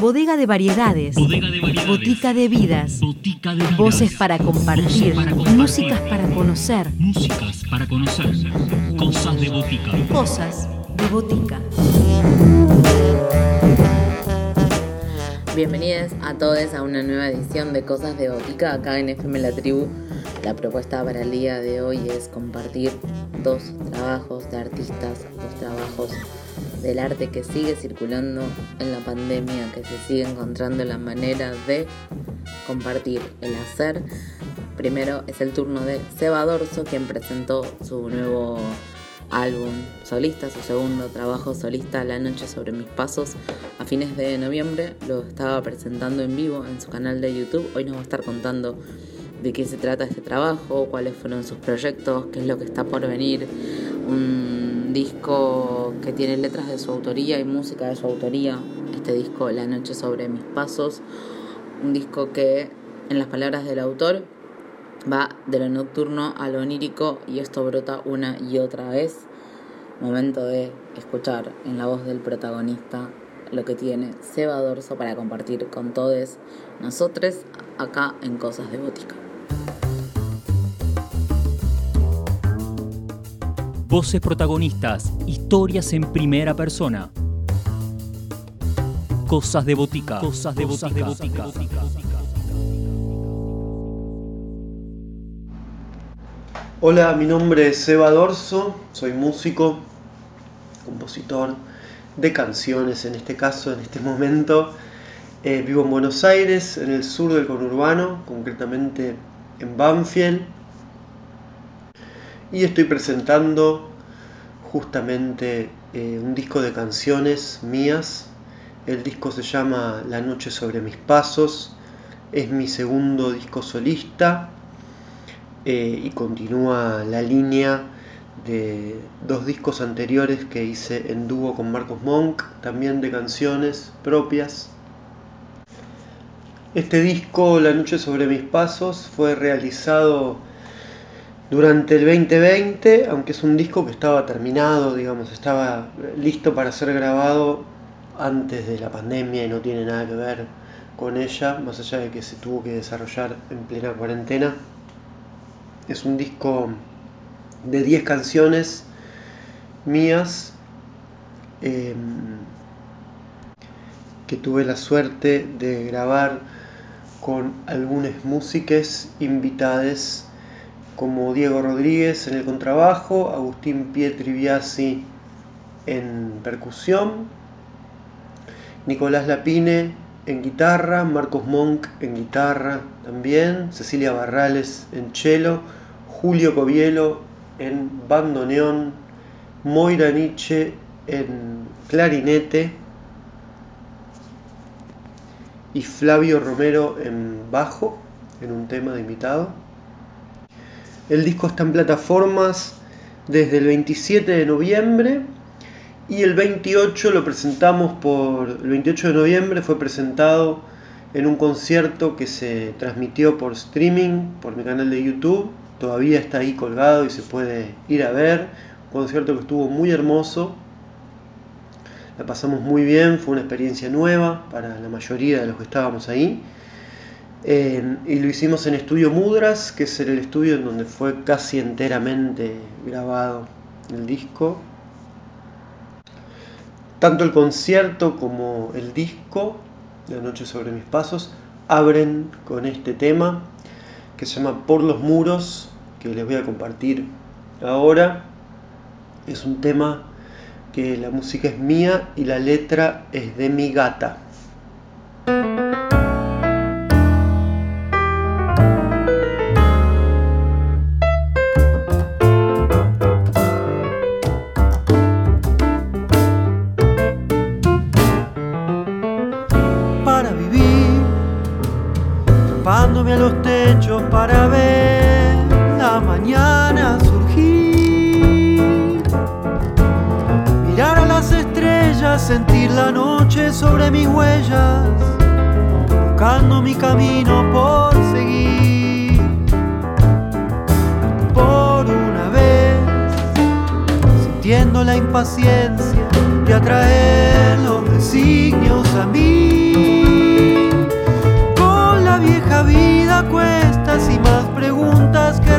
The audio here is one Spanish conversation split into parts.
Bodega de variedades. Bodega de variedades. Botica de vidas. Botica de vidas. Voces para compartir. Voces para compartir. Músicas para conocer. Músicas para conocer. Cosas de botica. Cosas de botica. Bienvenidos a todos a una nueva edición de Cosas de Botica acá en FM La Tribu. La propuesta para el día de hoy es compartir dos trabajos de artistas, dos trabajos del arte que sigue circulando en la pandemia, que se sigue encontrando la manera de compartir el hacer. Primero es el turno de Seba Dorso, quien presentó su nuevo álbum solista, su segundo trabajo solista, La Noche sobre mis pasos, a fines de noviembre. Lo estaba presentando en vivo en su canal de YouTube. Hoy nos va a estar contando de qué se trata este trabajo, cuáles fueron sus proyectos, qué es lo que está por venir. Disco que tiene letras de su autoría y música de su autoría. Este disco, La Noche sobre mis pasos. Un disco que, en las palabras del autor, va de lo nocturno a lo onírico y esto brota una y otra vez. Momento de escuchar en la voz del protagonista lo que tiene Seba Dorso para compartir con todos nosotros acá en Cosas de Botica. Voces protagonistas. Historias en primera persona. Cosas de botica. Cosas de botica. Hola, mi nombre es Seba Dorso, soy músico, compositor de canciones en este caso, en este momento. Eh, vivo en Buenos Aires, en el sur del conurbano, concretamente en Banfield. Y estoy presentando justamente eh, un disco de canciones mías. El disco se llama La Noche sobre mis pasos. Es mi segundo disco solista eh, y continúa la línea de dos discos anteriores que hice en dúo con Marcos Monk, también de canciones propias. Este disco, La Noche sobre mis pasos, fue realizado durante el 2020, aunque es un disco que estaba terminado, digamos, estaba listo para ser grabado antes de la pandemia y no tiene nada que ver con ella, más allá de que se tuvo que desarrollar en plena cuarentena. Es un disco de 10 canciones mías eh, que tuve la suerte de grabar con algunas músicas invitadas como Diego Rodríguez en el contrabajo, Agustín Pietri Biasi en percusión, Nicolás Lapine en guitarra, Marcos Monk en guitarra también, Cecilia Barrales en cello, Julio Covielo en bandoneón, Moira Nietzsche en clarinete y Flavio Romero en bajo, en un tema de invitado. El disco está en plataformas desde el 27 de noviembre y el 28 lo presentamos por el 28 de noviembre fue presentado en un concierto que se transmitió por streaming por mi canal de YouTube. Todavía está ahí colgado y se puede ir a ver. Un concierto que estuvo muy hermoso. La pasamos muy bien, fue una experiencia nueva para la mayoría de los que estábamos ahí. Y lo hicimos en Estudio Mudras, que es el estudio en donde fue casi enteramente grabado el disco. Tanto el concierto como el disco, La Noche sobre mis pasos, abren con este tema que se llama Por los muros, que les voy a compartir ahora. Es un tema que la música es mía y la letra es de mi gata.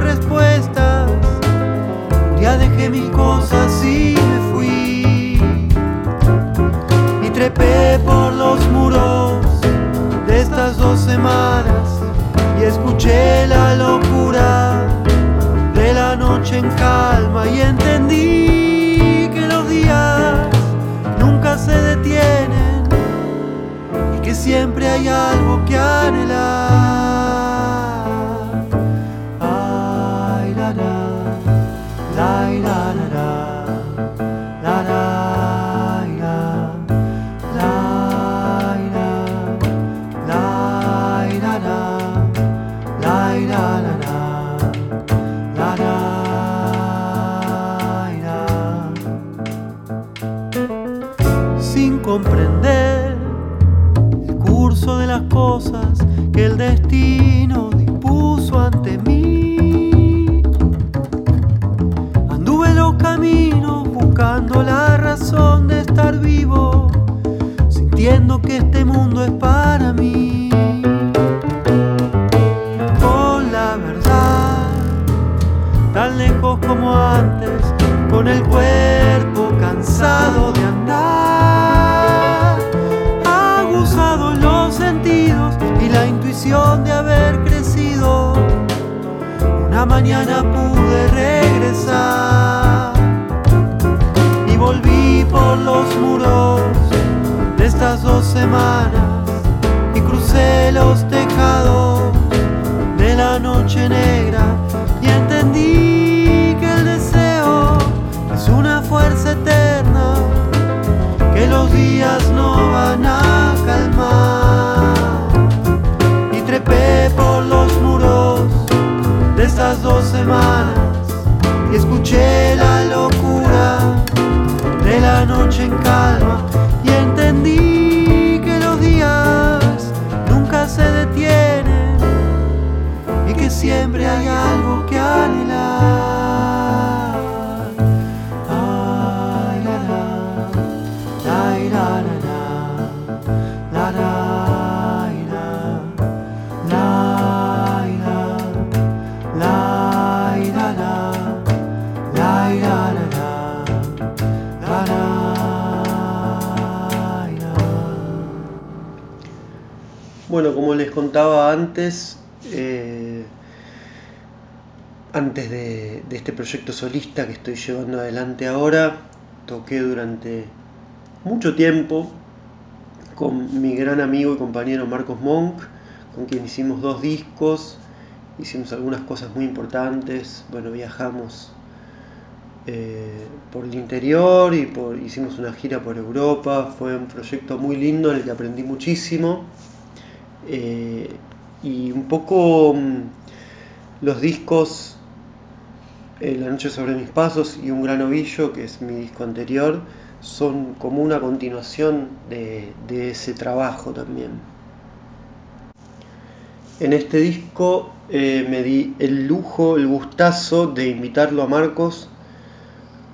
Respuestas. Ya dejé mil cosas y me fui. Y trepé por los muros de estas dos semanas y escuché la locura de la noche en calma y entendí que los días nunca se detienen y que siempre hay algo que anhelar. Mañana pude regresar. Y volví por los muros de estas dos semanas. Y crucé los tejados de la noche negra la locura de la noche en calma y entendí que los días nunca se detienen y que siempre hay algo que anhelar. Como les contaba antes, eh, antes de, este proyecto solista que estoy llevando adelante ahora, toqué durante mucho tiempo con mi gran amigo y compañero Marcos Monk, con quien hicimos dos discos, hicimos algunas cosas muy importantes, bueno, viajamos eh, por el interior y hicimos una gira por Europa, fue un proyecto muy lindo en el que aprendí muchísimo. Eh, y un poco mm, los discos eh, La noche sobre mis pasos y Un gran ovillo, que es mi disco anterior, son como una continuación de, ese trabajo también. En este disco eh, me di el lujo, el gustazo de invitarlo a Marcos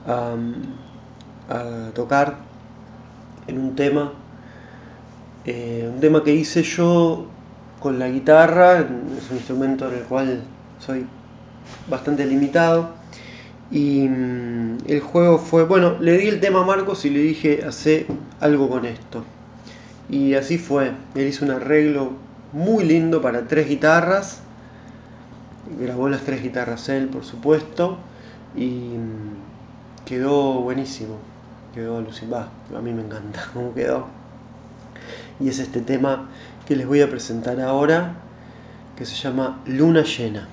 a, a tocar en un tema eh, un tema que hice yo con la guitarra, es un instrumento en el cual soy bastante limitado. Y mm, el juego fue, bueno, le di el tema a Marcos y le dije, hace algo con esto. Y así fue, él hizo un arreglo muy lindo para tres guitarras, grabó las tres guitarras él, por supuesto, y mm, quedó buenísimo, quedó alucinado, a mí me encanta cómo quedó y es este tema que les voy a presentar ahora que se llama Luna Llena.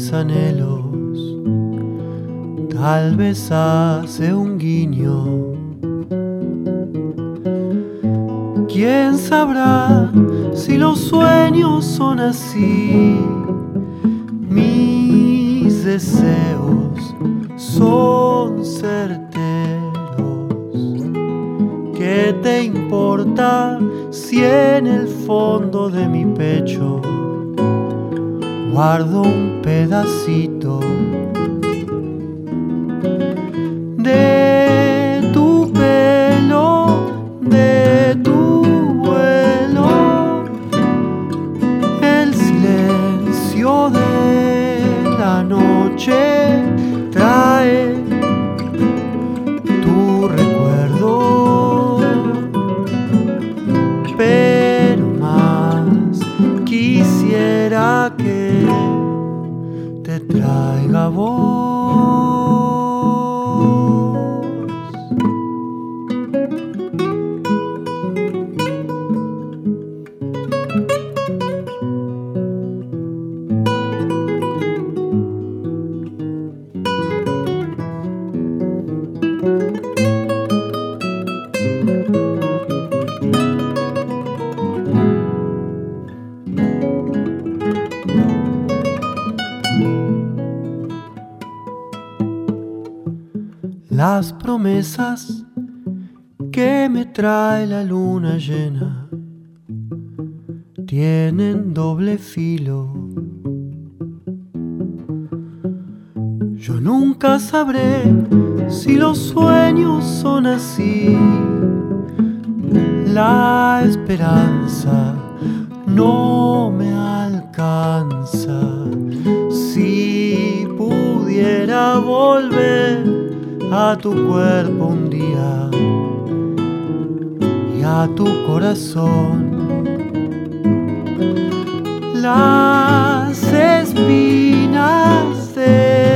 Mis anhelos, tal vez hace un guiño. ¿Quién sabrá si los sueños son así? Mis deseos son certeros. ¿Qué te importa si en el fondo de mi pecho guardo un pedacito que me trae la luna llena tienen doble filo. Yo nunca sabré si los sueños son así. La esperanza no me alcanza. Si pudiera volver a tu cuerpo un día y a tu corazón. Las espinas del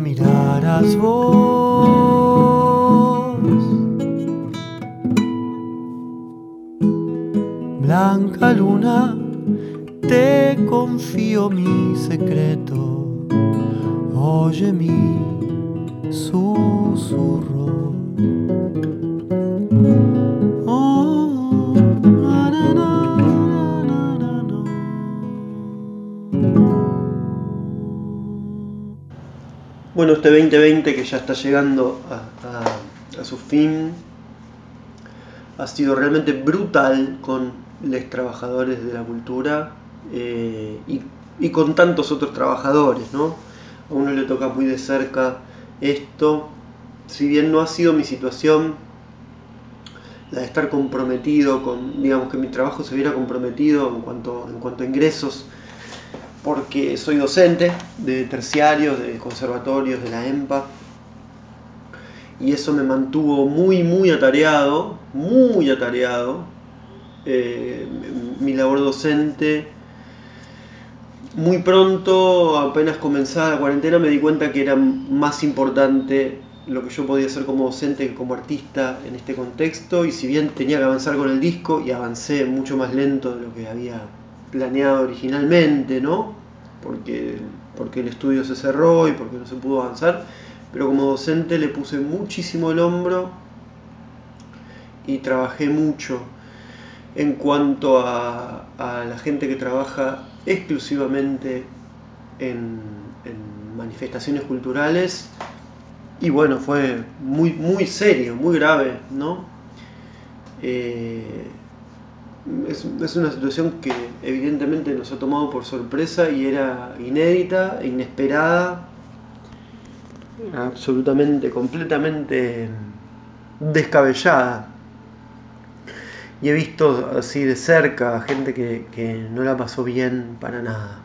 miraras vos. Blanca luna, te confío mi secreto. Oye mi susurro. Bueno, este 2020 que ya está llegando a, su fin ha sido realmente brutal con los trabajadores de la cultura eh, y, con tantos otros trabajadores, ¿no? A uno le toca muy de cerca esto, si bien no ha sido mi situación, la de estar comprometido con, digamos que mi trabajo se hubiera comprometido en cuanto, en cuanto a ingresos, porque soy docente de terciarios, de conservatorios, de la EMPA, y eso me mantuvo muy, muy atareado, muy atareado. Eh, mi labor docente, muy pronto, apenas comenzada la cuarentena, me di cuenta que era más importante lo que yo podía hacer como docente que como artista en este contexto, y si bien tenía que avanzar con el disco, y avancé mucho más lento de lo que había planeado originalmente, ¿no? Porque, porque el estudio se cerró y porque no se pudo avanzar, pero como docente le puse muchísimo el hombro y trabajé mucho en cuanto a, la gente que trabaja exclusivamente en, en manifestaciones culturales y bueno, fue muy, muy serio, muy grave, ¿no? Eh, es, es una situación que evidentemente nos ha tomado por sorpresa y era inédita, inesperada, absolutamente, completamente descabellada. Y he visto así de cerca a gente que, que no la pasó bien para nada.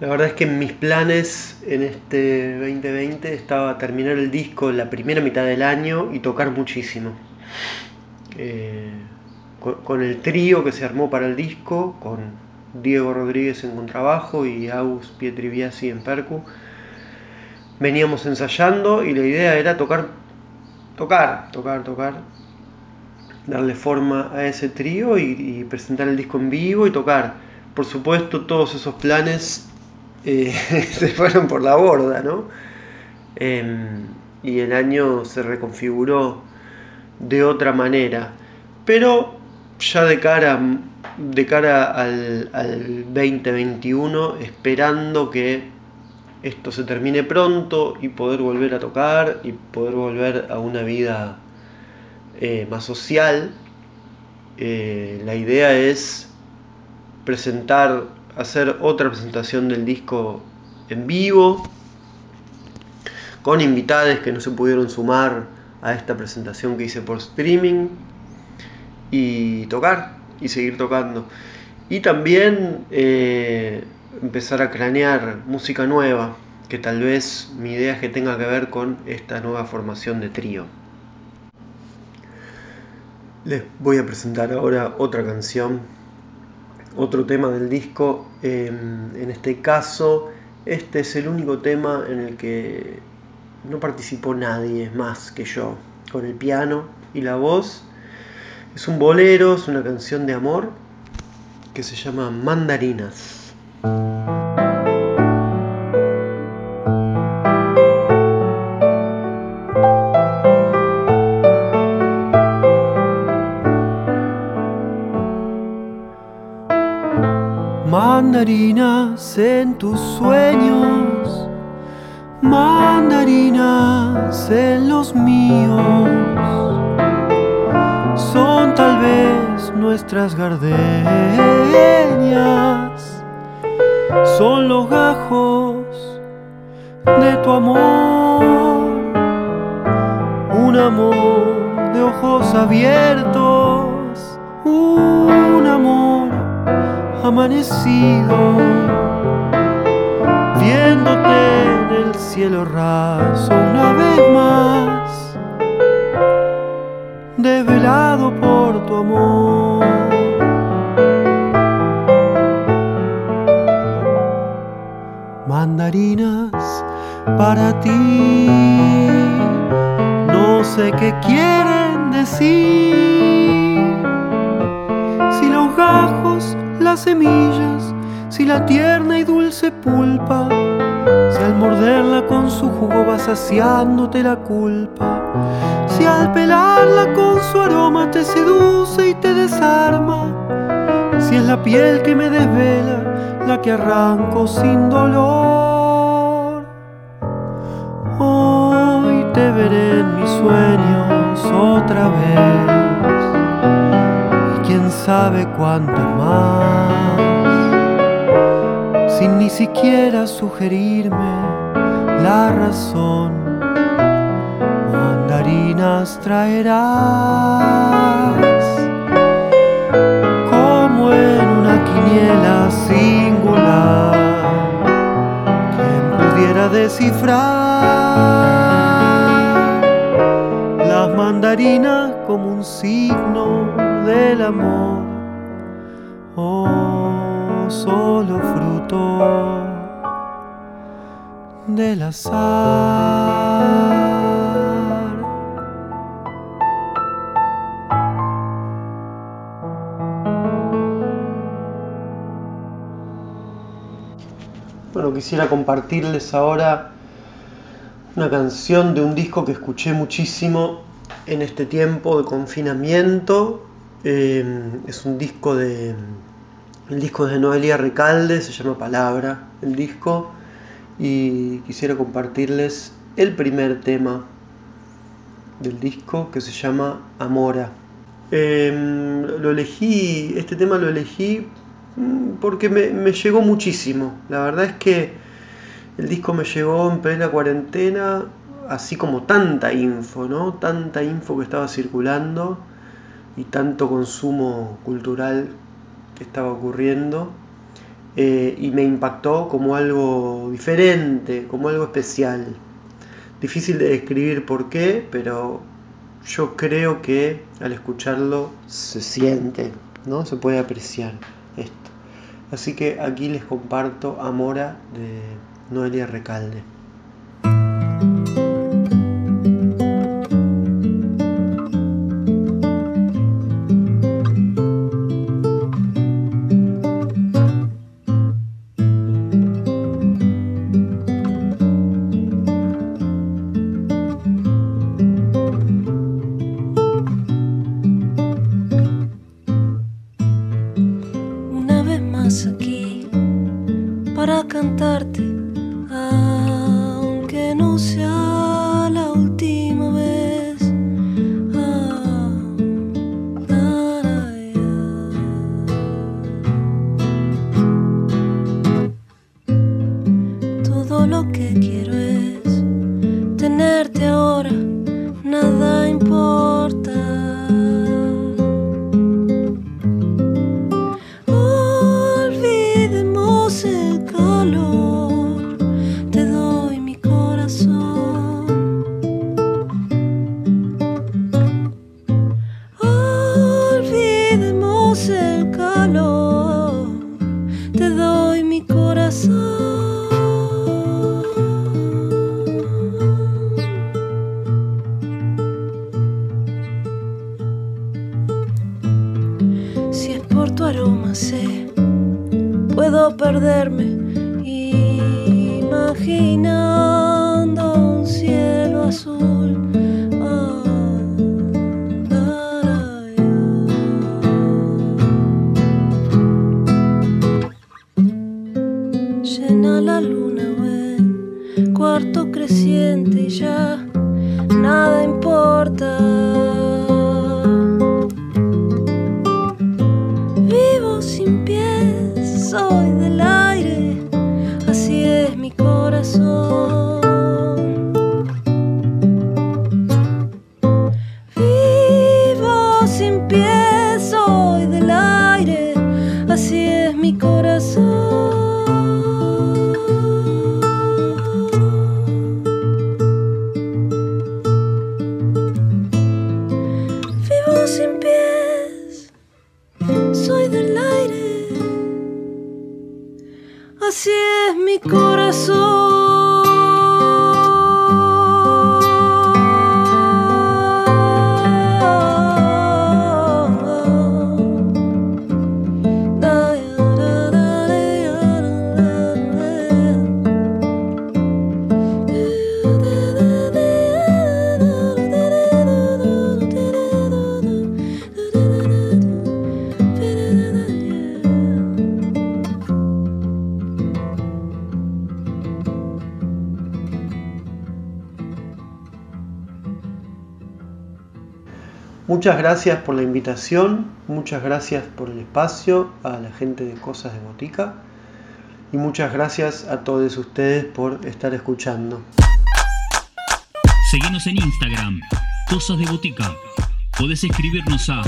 La verdad es que en mis planes en este 2020 estaba terminar el disco la primera mitad del año y tocar muchísimo. Eh, con, el trío que se armó para el disco, con Diego Rodríguez en contrabajo y Aus Pietriviasi en percu, veníamos ensayando y la idea era tocar, tocar, tocar, tocar, darle forma a ese trío y, y presentar el disco en vivo y tocar. Por supuesto, todos esos planes eh, se fueron por la borda, ¿no? Em, y el año se reconfiguró de otra manera. Pero ya de cara, de cara al, al 2021, esperando que esto se termine pronto y poder volver a tocar y poder volver a una vida eh, más social, eh, la idea es presentar, hacer otra presentación del disco en vivo, con invitados que no se pudieron sumar a esta presentación que hice por streaming y tocar y seguir tocando. Y también eh, empezar a cranear música nueva, que tal vez mi idea es que tenga que ver con esta nueva formación de trío. Les voy a presentar ahora otra canción, otro tema del disco. En este caso, este es el único tema en el que no participó nadie más que yo, con el piano y la voz. Es un bolero, es una canción de amor que se llama Mandarinas. Mandarinas en tus sueños, mandarinas en los míos, nuestras gardenias, son los gajos de tu amor, un amor de ojos abiertos, un amor amanecido, viéndote en el cielo raso una vez más, desvelado por tu amor. Mandarinas para ti, no sé qué quieren decir. Si los gajos las semillas, si la tierna y dulce pulpa, si al morderla con su jugo va saciándote la culpa, si al pelarla con su aroma te seduce y te desarma, si es la piel que me desvela, la que arranco sin dolor. Hoy te veré en mis sueños otra vez quién sabe cuánto más, sin ni siquiera sugerirme la razón. Mandarinas traerás, como en una quiniela singular, quien pudiera descifrar las mandarinas como un signo del amor, oh solo fruto del azar. Quisiera compartirles ahora una canción de un disco que escuché muchísimo en este tiempo de confinamiento. Eh, es un disco de. El disco de Noelia Recalde, se llama Palabra, el disco. Y quisiera compartirles el primer tema del disco que se llama Amora. Eh, lo elegí, este tema lo elegí porque me, llegó muchísimo. La verdad es que el disco me llegó en plena cuarentena, así como tanta info, ¿no? Tanta info que estaba circulando y tanto consumo cultural que estaba ocurriendo. eh, y me impactó como algo diferente, como algo especial. Difícil de describir por qué, pero yo creo que al escucharlo se siente, ¿no? Se puede apreciar. Así que aquí les comparto Amora de Noelia Recalde. por tu aroma sé, puedo perderme, imaginar. Muchas gracias por la invitación, muchas gracias por el espacio a la gente de Cosas de Botica y muchas gracias a todos ustedes por estar escuchando. Seguinos en Instagram, Cosas de Botica. Escribirnos a